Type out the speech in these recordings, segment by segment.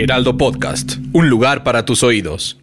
Heraldo Podcast, un lugar para tus oídos.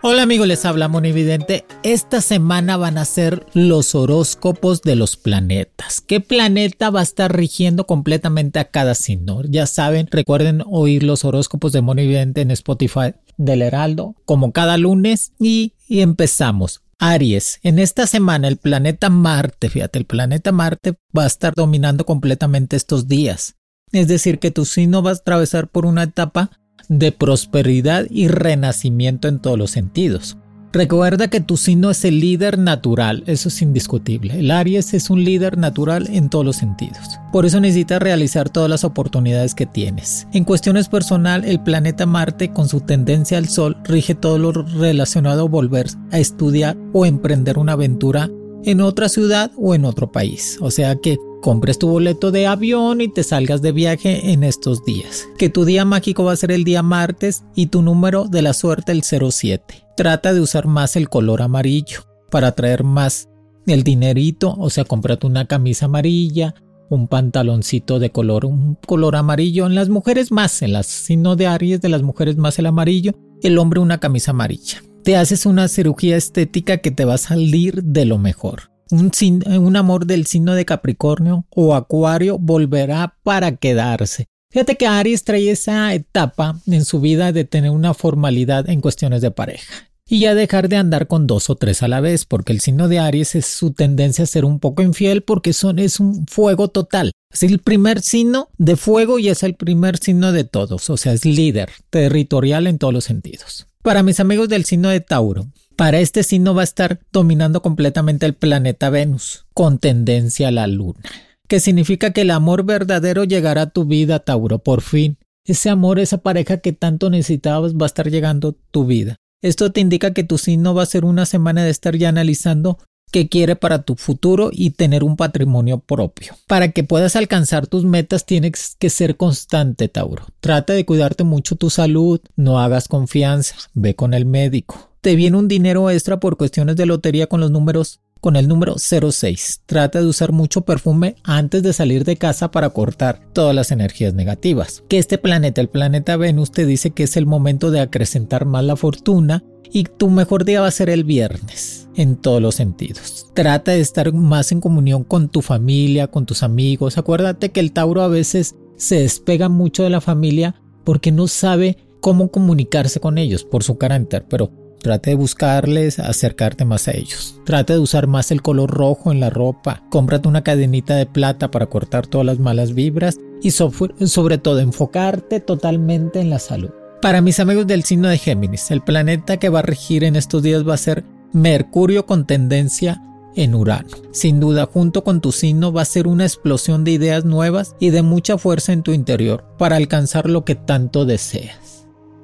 Hola amigos, les habla Monividente. Esta semana van a ser los horóscopos de los planetas. ¿Qué planeta va a estar rigiendo completamente a cada signo? Ya saben, recuerden oír los horóscopos de Monividente en Spotify del Heraldo, como cada lunes. Y, y empezamos. Aries, en esta semana el planeta Marte, fíjate, el planeta Marte va a estar dominando completamente estos días. Es decir, que tu signo va a atravesar por una etapa de prosperidad y renacimiento en todos los sentidos. Recuerda que tu signo es el líder natural, eso es indiscutible. El Aries es un líder natural en todos los sentidos. Por eso necesitas realizar todas las oportunidades que tienes. En cuestiones personal, el planeta Marte con su tendencia al Sol rige todo lo relacionado a volver a estudiar o emprender una aventura en otra ciudad o en otro país. O sea que compres tu boleto de avión y te salgas de viaje en estos días. Que tu día mágico va a ser el día martes y tu número de la suerte el 07. Trata de usar más el color amarillo para traer más el dinerito, o sea, cómprate una camisa amarilla, un pantaloncito de color, un color amarillo. En las mujeres más, en las signo de Aries de las mujeres más el amarillo, el hombre una camisa amarilla. Te haces una cirugía estética que te va a salir de lo mejor. Un, un, amor del signo de Capricornio o Acuario volverá para quedarse. Fíjate que Aries trae esa etapa en su vida de tener una formalidad en cuestiones de pareja y ya dejar de andar con dos o tres a la vez, porque el signo de Aries es su tendencia a ser un poco infiel porque son, es un fuego total. Es el primer signo de fuego y es el primer signo de todos, o sea, es líder, territorial en todos los sentidos. Para mis amigos del signo de Tauro, para este signo va a estar dominando completamente el planeta Venus, con tendencia a la luna, que significa que el amor verdadero llegará a tu vida, Tauro, por fin. Ese amor, esa pareja que tanto necesitabas va a estar llegando a tu vida. Esto te indica que tu signo va a ser una semana de estar ya analizando qué quiere para tu futuro y tener un patrimonio propio. Para que puedas alcanzar tus metas tienes que ser constante, Tauro. Trata de cuidarte mucho tu salud, no hagas confianza, ve con el médico. Te viene un dinero extra por cuestiones de lotería con los números con el número 06. Trata de usar mucho perfume antes de salir de casa para cortar todas las energías negativas. Que este planeta, el planeta Venus, te dice que es el momento de acrecentar más la fortuna y tu mejor día va a ser el viernes en todos los sentidos. Trata de estar más en comunión con tu familia, con tus amigos. Acuérdate que el Tauro a veces se despega mucho de la familia porque no sabe cómo comunicarse con ellos por su carácter, pero Trate de buscarles, acercarte más a ellos. Trate de usar más el color rojo en la ropa. Cómprate una cadenita de plata para cortar todas las malas vibras y sobre todo enfocarte totalmente en la salud. Para mis amigos del signo de Géminis, el planeta que va a regir en estos días va a ser Mercurio con tendencia en Urano. Sin duda, junto con tu signo va a ser una explosión de ideas nuevas y de mucha fuerza en tu interior para alcanzar lo que tanto deseas.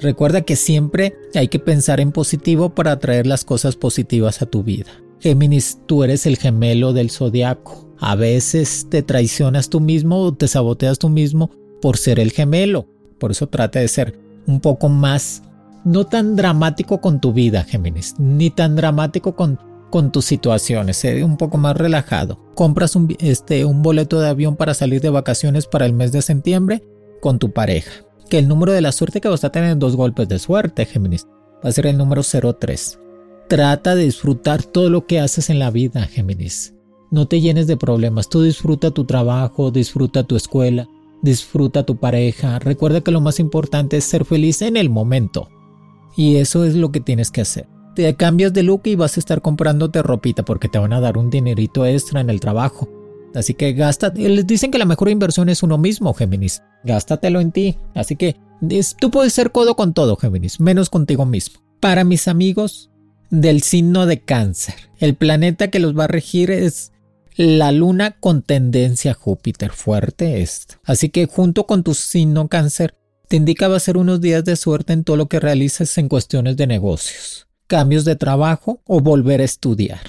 Recuerda que siempre hay que pensar en positivo para atraer las cosas positivas a tu vida. Géminis, tú eres el gemelo del zodiaco. A veces te traicionas tú mismo o te saboteas tú mismo por ser el gemelo. Por eso trata de ser un poco más, no tan dramático con tu vida, Géminis, ni tan dramático con, con tus situaciones, un poco más relajado. Compras un, este, un boleto de avión para salir de vacaciones para el mes de septiembre con tu pareja. Que el número de la suerte que vas a tener dos golpes de suerte, Géminis, va a ser el número 03. Trata de disfrutar todo lo que haces en la vida, Géminis. No te llenes de problemas, tú disfruta tu trabajo, disfruta tu escuela, disfruta tu pareja, recuerda que lo más importante es ser feliz en el momento. Y eso es lo que tienes que hacer. Te cambias de look y vas a estar comprándote ropita porque te van a dar un dinerito extra en el trabajo. Así que gasta, les dicen que la mejor inversión es uno mismo, Géminis. Gástatelo en ti. Así que tú puedes ser codo con todo, Géminis, menos contigo mismo. Para mis amigos del signo de cáncer. El planeta que los va a regir es la luna con tendencia Júpiter, fuerte esto. Así que junto con tu signo cáncer, te indica va a ser unos días de suerte en todo lo que realices en cuestiones de negocios, cambios de trabajo o volver a estudiar.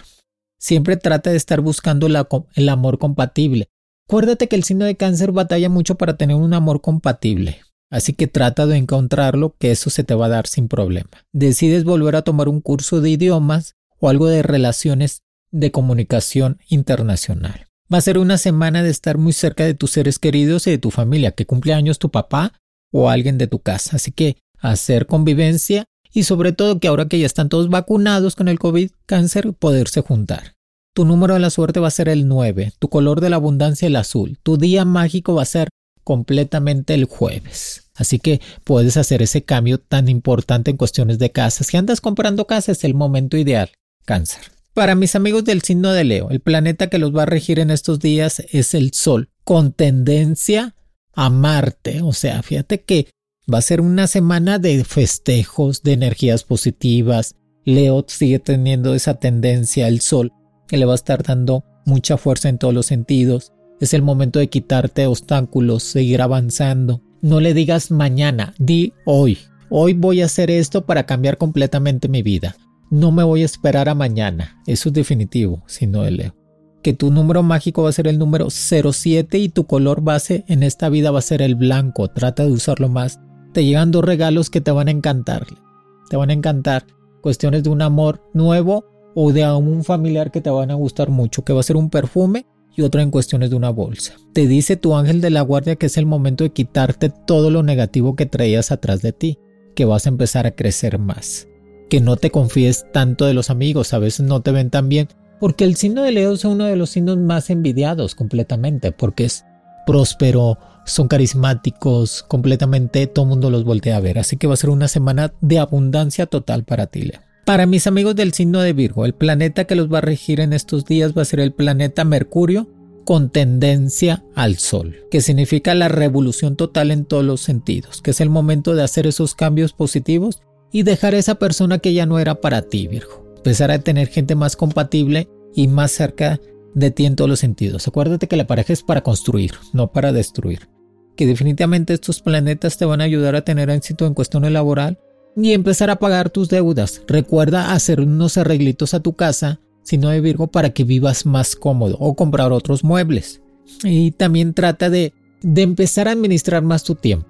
Siempre trata de estar buscando el amor compatible. Acuérdate que el signo de cáncer batalla mucho para tener un amor compatible. Así que trata de encontrarlo, que eso se te va a dar sin problema. Decides volver a tomar un curso de idiomas o algo de relaciones de comunicación internacional. Va a ser una semana de estar muy cerca de tus seres queridos y de tu familia, que cumple años tu papá o alguien de tu casa. Así que hacer convivencia y sobre todo que ahora que ya están todos vacunados con el COVID cáncer, poderse juntar. Tu número de la suerte va a ser el 9, tu color de la abundancia el azul, tu día mágico va a ser completamente el jueves. Así que puedes hacer ese cambio tan importante en cuestiones de casas. Si andas comprando casa es el momento ideal. Cáncer. Para mis amigos del signo de Leo, el planeta que los va a regir en estos días es el Sol, con tendencia a Marte. O sea, fíjate que va a ser una semana de festejos, de energías positivas. Leo sigue teniendo esa tendencia, el Sol, que le va a estar dando mucha fuerza en todos los sentidos. Es el momento de quitarte obstáculos, seguir avanzando. No le digas mañana, di hoy. Hoy voy a hacer esto para cambiar completamente mi vida. No me voy a esperar a mañana. Eso es definitivo, si no leo. Que tu número mágico va a ser el número 07 y tu color base en esta vida va a ser el blanco. Trata de usarlo más. Te llegan dos regalos que te van a encantar. Te van a encantar. Cuestiones de un amor nuevo o de un familiar que te van a gustar mucho, que va a ser un perfume y otra en cuestiones de una bolsa. Te dice tu ángel de la guardia que es el momento de quitarte todo lo negativo que traías atrás de ti, que vas a empezar a crecer más. Que no te confíes tanto de los amigos, a veces no te ven tan bien, porque el signo de Leo es uno de los signos más envidiados completamente, porque es próspero, son carismáticos, completamente todo el mundo los voltea a ver, así que va a ser una semana de abundancia total para ti, Leo. Para mis amigos del signo de Virgo, el planeta que los va a regir en estos días va a ser el planeta Mercurio con tendencia al Sol, que significa la revolución total en todos los sentidos, que es el momento de hacer esos cambios positivos y dejar a esa persona que ya no era para ti, Virgo. Empezar a tener gente más compatible y más cerca de ti en todos los sentidos. Acuérdate que la pareja es para construir, no para destruir. Que definitivamente estos planetas te van a ayudar a tener éxito en cuestiones laboral y empezar a pagar tus deudas. Recuerda hacer unos arreglitos a tu casa, si no de Virgo, para que vivas más cómodo o comprar otros muebles. Y también trata de, de empezar a administrar más tu tiempo.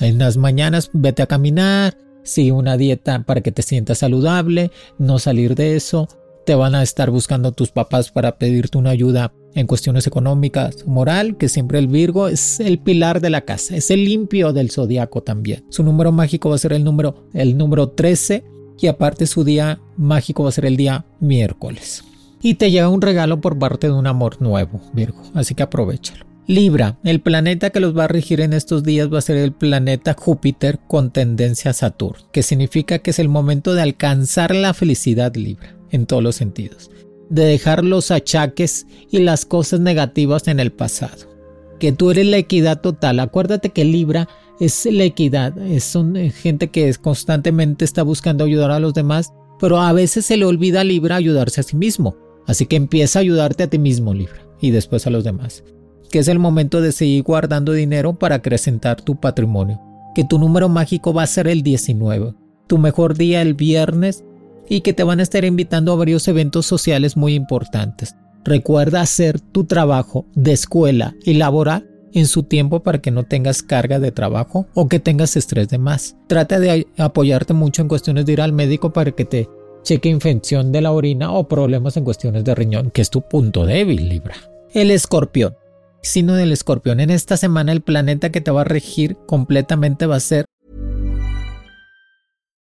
En las mañanas vete a caminar, sigue una dieta para que te sientas saludable, no salir de eso. Te van a estar buscando tus papás para pedirte una ayuda en cuestiones económicas, moral, que siempre el Virgo es el pilar de la casa, es el limpio del zodiaco también. Su número mágico va a ser el número, el número 13 y aparte su día mágico va a ser el día miércoles. Y te llega un regalo por parte de un amor nuevo, Virgo, así que aprovechalo. Libra, el planeta que los va a regir en estos días va a ser el planeta Júpiter con tendencia a Saturno, que significa que es el momento de alcanzar la felicidad Libra en todos los sentidos de dejar los achaques y las cosas negativas en el pasado. Que tú eres la equidad total. Acuérdate que Libra es la equidad. Es gente que constantemente está buscando ayudar a los demás, pero a veces se le olvida a Libra ayudarse a sí mismo. Así que empieza a ayudarte a ti mismo, Libra, y después a los demás. Que es el momento de seguir guardando dinero para acrecentar tu patrimonio. Que tu número mágico va a ser el 19. Tu mejor día el viernes y que te van a estar invitando a varios eventos sociales muy importantes. Recuerda hacer tu trabajo de escuela y laboral en su tiempo para que no tengas carga de trabajo o que tengas estrés de más. Trata de apoyarte mucho en cuestiones de ir al médico para que te cheque infección de la orina o problemas en cuestiones de riñón, que es tu punto débil, Libra. El escorpión. Sino del escorpión. En esta semana el planeta que te va a regir completamente va a ser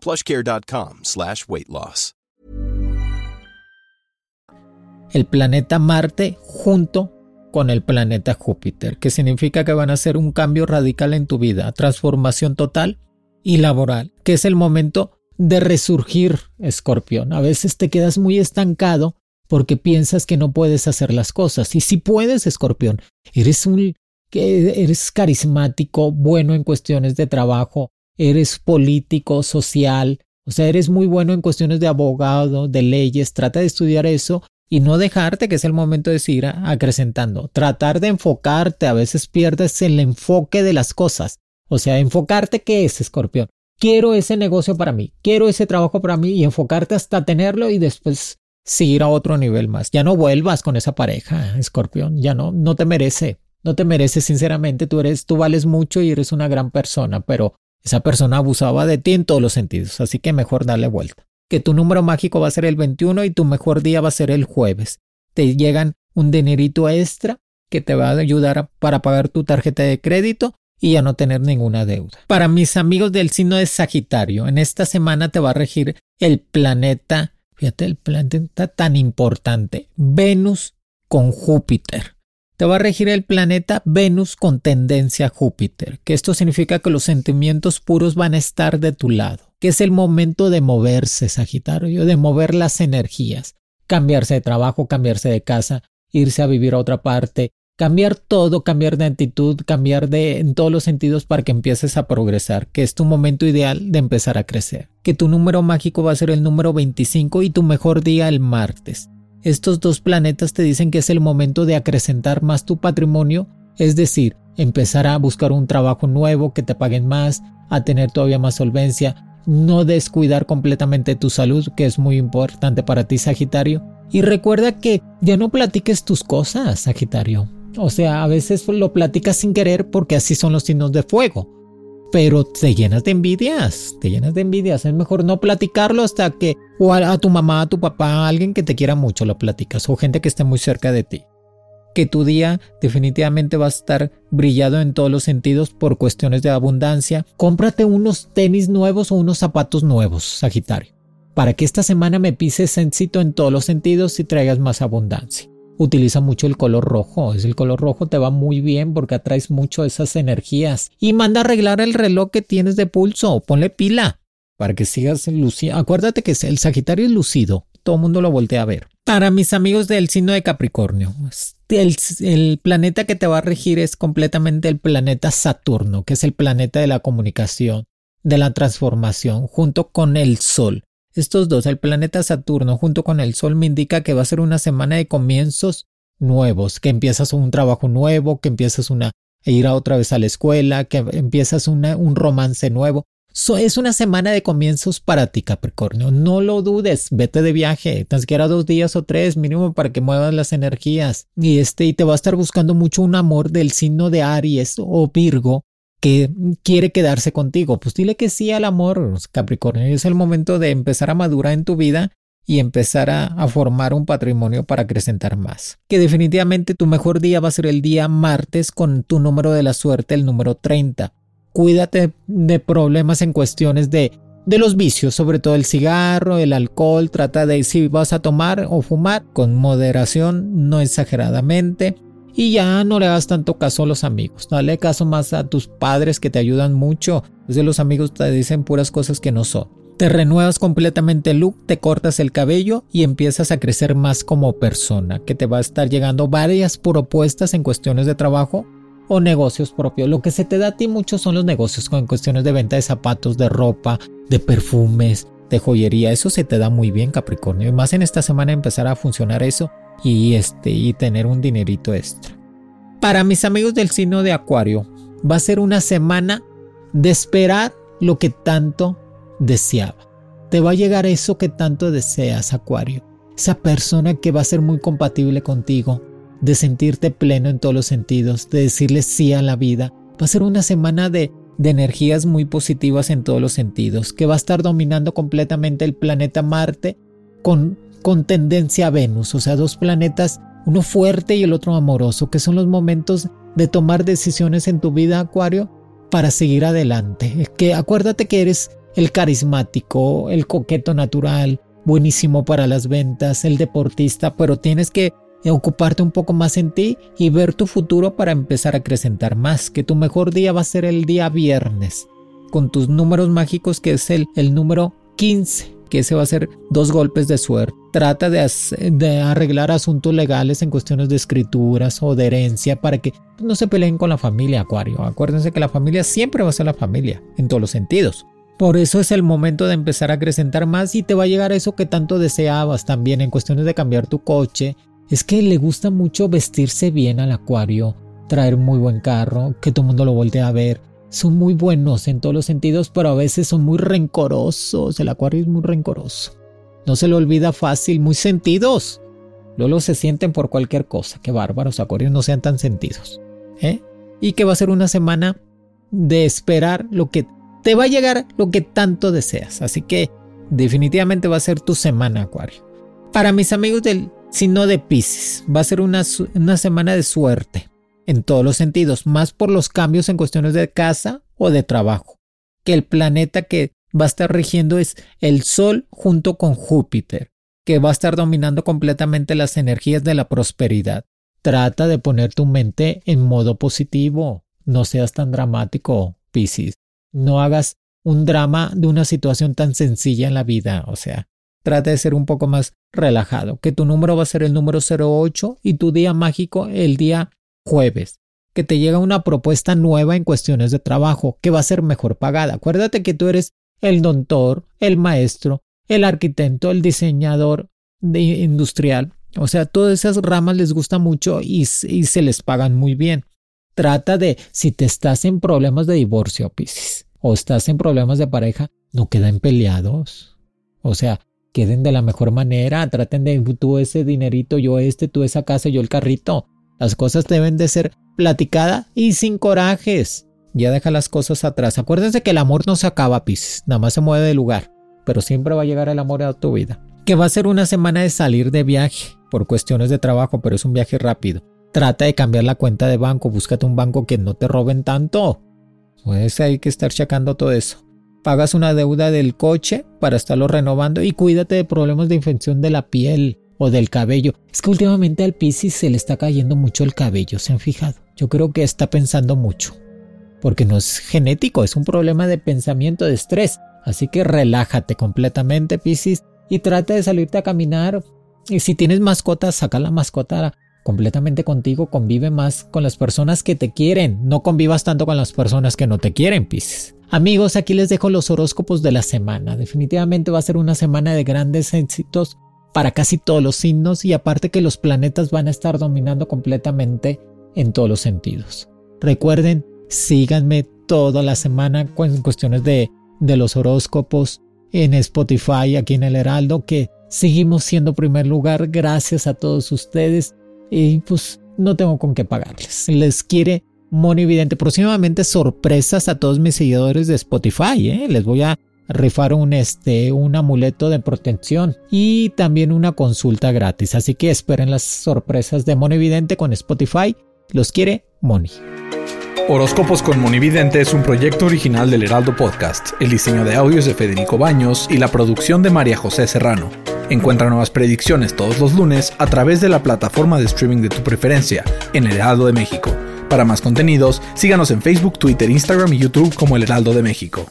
plushcare.com. El planeta Marte junto con el planeta Júpiter, que significa que van a hacer un cambio radical en tu vida, transformación total y laboral, que es el momento de resurgir, escorpión. A veces te quedas muy estancado porque piensas que no puedes hacer las cosas. Y si puedes, escorpión, eres un eres carismático, bueno en cuestiones de trabajo, eres político, social, o sea, eres muy bueno en cuestiones de abogado, de leyes, trata de estudiar eso y no dejarte que es el momento de seguir acrecentando. Tratar de enfocarte, a veces pierdes el enfoque de las cosas. O sea, enfocarte, ¿qué es, escorpión? Quiero ese negocio para mí, quiero ese trabajo para mí y enfocarte hasta tenerlo y después seguir a otro nivel más. Ya no vuelvas con esa pareja, escorpión, ya no, no te merece. No te merece, sinceramente, tú eres, tú vales mucho y eres una gran persona, pero esa persona abusaba de ti en todos los sentidos, así que mejor darle vuelta que tu número mágico va a ser el 21 y tu mejor día va a ser el jueves. Te llegan un dinerito extra que te va a ayudar para pagar tu tarjeta de crédito y a no tener ninguna deuda. Para mis amigos del signo de Sagitario, en esta semana te va a regir el planeta, fíjate, el planeta tan importante, Venus con Júpiter. Te va a regir el planeta Venus con tendencia a Júpiter, que esto significa que los sentimientos puros van a estar de tu lado que es el momento de moverse, Sagitario, de mover las energías, cambiarse de trabajo, cambiarse de casa, irse a vivir a otra parte, cambiar todo, cambiar de actitud, cambiar de en todos los sentidos para que empieces a progresar, que es tu momento ideal de empezar a crecer, que tu número mágico va a ser el número 25 y tu mejor día el martes. Estos dos planetas te dicen que es el momento de acrecentar más tu patrimonio, es decir, empezar a buscar un trabajo nuevo que te paguen más, a tener todavía más solvencia, no descuidar completamente tu salud, que es muy importante para ti, Sagitario. Y recuerda que ya no platiques tus cosas, Sagitario. O sea, a veces lo platicas sin querer porque así son los signos de fuego. Pero te llenas de envidias, te llenas de envidias. Es mejor no platicarlo hasta que o a, tu mamá, a tu papá, a alguien que te quiera mucho lo platicas o gente que esté muy cerca de ti que tu día definitivamente va a estar brillado en todos los sentidos por cuestiones de abundancia. Cómprate unos tenis nuevos o unos zapatos nuevos, Sagitario, para que esta semana me pises éxito en todos los sentidos y traigas más abundancia. Utiliza mucho el color rojo, es el color rojo te va muy bien porque atraes mucho esas energías. Y manda a arreglar el reloj que tienes de pulso, ponle pila para que sigas lucido. Acuérdate que el Sagitario es lucido, todo el mundo lo voltea a ver. Para mis amigos del signo de Capricornio, el, el, planeta que te va a regir es completamente el planeta Saturno, que es el planeta de la comunicación, de la transformación, junto con el Sol. Estos dos, el planeta Saturno junto con el Sol, me indica que va a ser una semana de comienzos nuevos, que empiezas un trabajo nuevo, que empiezas una, a ir otra vez a la escuela, que empiezas una, un romance nuevo es una semana de comienzos para ti, Capricornio. No lo dudes, vete de viaje, tan siquiera dos días o tres mínimo para que muevas las energías. Y este, y te va a estar buscando mucho un amor del signo de Aries o Virgo que quiere quedarse contigo. Pues dile que sí al amor, Capricornio. Es el momento de empezar a madurar en tu vida y empezar a, a, formar un patrimonio para acrecentar más. Que definitivamente tu mejor día va a ser el día martes con tu número de la suerte, el número 30 cuídate de problemas en cuestiones de, de los vicios, sobre todo el cigarro, el alcohol, trata de si vas a tomar o fumar con moderación, no exageradamente. Y ya no le hagas tanto caso a los amigos, dale caso más a tus padres que te ayudan mucho. Desde los amigos te dicen puras cosas que no son. Te renuevas completamente el look, te cortas el cabello y empiezas a crecer más como persona, que te va a estar llegando varias propuestas en cuestiones de trabajo o negocios propios. Lo que se te da a ti mucho son los negocios con cuestiones de venta de zapatos, de ropa, de perfumes, de joyería. Eso se te da muy bien, Capricornio. Y más en esta semana empezar a funcionar eso y este y tener un dinerito extra. Para mis amigos del signo de Acuario, va a ser una semana de esperar lo que tanto deseaba. Te va a llegar eso que tanto deseas, Acuario. Esa persona que va a ser muy compatible contigo, de sentirte pleno en todos los sentidos, de decirle sí a la vida. Va a ser una semana de, de energías muy positivas en todos los sentidos, que va a estar dominando completamente el planeta Marte con, con tendencia a Venus, o sea, dos planetas, uno fuerte y el otro amoroso, que son los momentos de tomar decisiones en tu vida, Acuario, para seguir adelante. Que acuérdate que eres el carismático, el coqueto natural, buenísimo para las ventas, el deportista, pero tienes que ocuparte un poco más en ti y ver tu futuro para empezar a acrecentar más, que tu mejor día va a ser el día viernes, con tus números mágicos que es el, el número 15, que ese va a ser dos golpes de suerte. Trata de, de, arreglar asuntos legales en cuestiones de escrituras o de herencia para que no se peleen con la familia, Acuario. Acuérdense que la familia siempre va a ser la familia, en todos los sentidos. Por eso es el momento de empezar a acrecentar más y te va a llegar eso que tanto deseabas también en cuestiones de cambiar tu coche, es que le gusta mucho vestirse bien al acuario, traer muy buen carro, que todo el mundo lo voltee a ver. Son muy buenos en todos los sentidos, pero a veces son muy rencorosos. El acuario es muy rencoroso. No se lo olvida fácil, muy sentidos. Luego se sienten por cualquier cosa. Qué bárbaros, acuarios no sean tan sentidos. ¿eh? Y que va a ser una semana de esperar lo que te va a llegar lo que tanto deseas. Así que definitivamente va a ser tu semana, acuario. Para mis amigos del sino de Pisces. Va a ser una, una semana de suerte en todos los sentidos, más por los cambios en cuestiones de casa o de trabajo. Que el planeta que va a estar rigiendo es el Sol junto con Júpiter, que va a estar dominando completamente las energías de la prosperidad. Trata de poner tu mente en modo positivo. No seas tan dramático, Pisces. No hagas un drama de una situación tan sencilla en la vida. O sea, trata de ser un poco más relajado, que tu número va a ser el número 08 y tu día mágico el día jueves, que te llega una propuesta nueva en cuestiones de trabajo que va a ser mejor pagada. Acuérdate que tú eres el doctor, el maestro, el arquitecto, el diseñador industrial. O sea, todas esas ramas les gusta mucho y, y se les pagan muy bien. Trata de, si te estás en problemas de divorcio, Piscis, o estás en problemas de pareja, no queden peleados. O sea, queden de la mejor manera, traten de tú ese dinerito, yo este, tú esa casa, yo el carrito. Las cosas deben de ser platicadas y sin corajes. Ya deja las cosas atrás. Acuérdense que el amor no se acaba, Pis, nada más se mueve de lugar, pero siempre va a llegar el amor a tu vida. Que va a ser una semana de salir de viaje por cuestiones de trabajo, pero es un viaje rápido. Trata de cambiar la cuenta de banco, búscate un banco que no te roben tanto. Pues hay que estar checando todo eso pagas una deuda del coche para estarlo renovando y cuídate de problemas de infección de la piel o del cabello. Es que últimamente al Piscis se le está cayendo mucho el cabello, ¿se han fijado? Yo creo que está pensando mucho. Porque no es genético, es un problema de pensamiento, de estrés. Así que relájate completamente, Piscis, y trata de salirte a caminar. Y si tienes mascotas, saca la mascota completamente contigo, convive más con las personas que te quieren, no convivas tanto con las personas que no te quieren, Piscis. Amigos, aquí les dejo los horóscopos de la semana. Definitivamente va a ser una semana de grandes éxitos para casi todos los signos y aparte que los planetas van a estar dominando completamente en todos los sentidos. Recuerden, síganme toda la semana en cuestiones de, de los horóscopos en Spotify, aquí en el Heraldo, que seguimos siendo primer lugar gracias a todos ustedes y pues no tengo con qué pagarles. Les quiere Monividente. Próximamente sorpresas a todos mis seguidores de Spotify. ¿eh? Les voy a rifar un, este, un amuleto de protección y también una consulta gratis. Así que esperen las sorpresas de Monividente con Spotify. Los quiere Moni. Horóscopos con Monividente es un proyecto original del Heraldo Podcast. El diseño de audios de Federico Baños y la producción de María José Serrano. Encuentra nuevas predicciones todos los lunes a través de la plataforma de streaming de tu preferencia en el Heraldo de México. Para más contenidos, síganos en Facebook, Twitter, Instagram y YouTube como El Heraldo de México.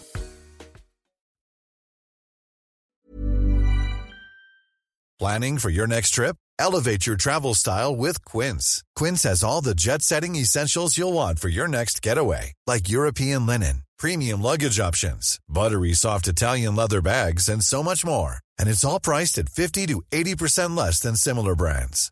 Planning for your next trip? Elevate your travel style with Quince. Quince has all the jet-setting essentials you'll want for your next getaway, like European linen, premium luggage options, buttery soft Italian leather bags and so much more. And it's all priced at 50 to 80% less than similar brands.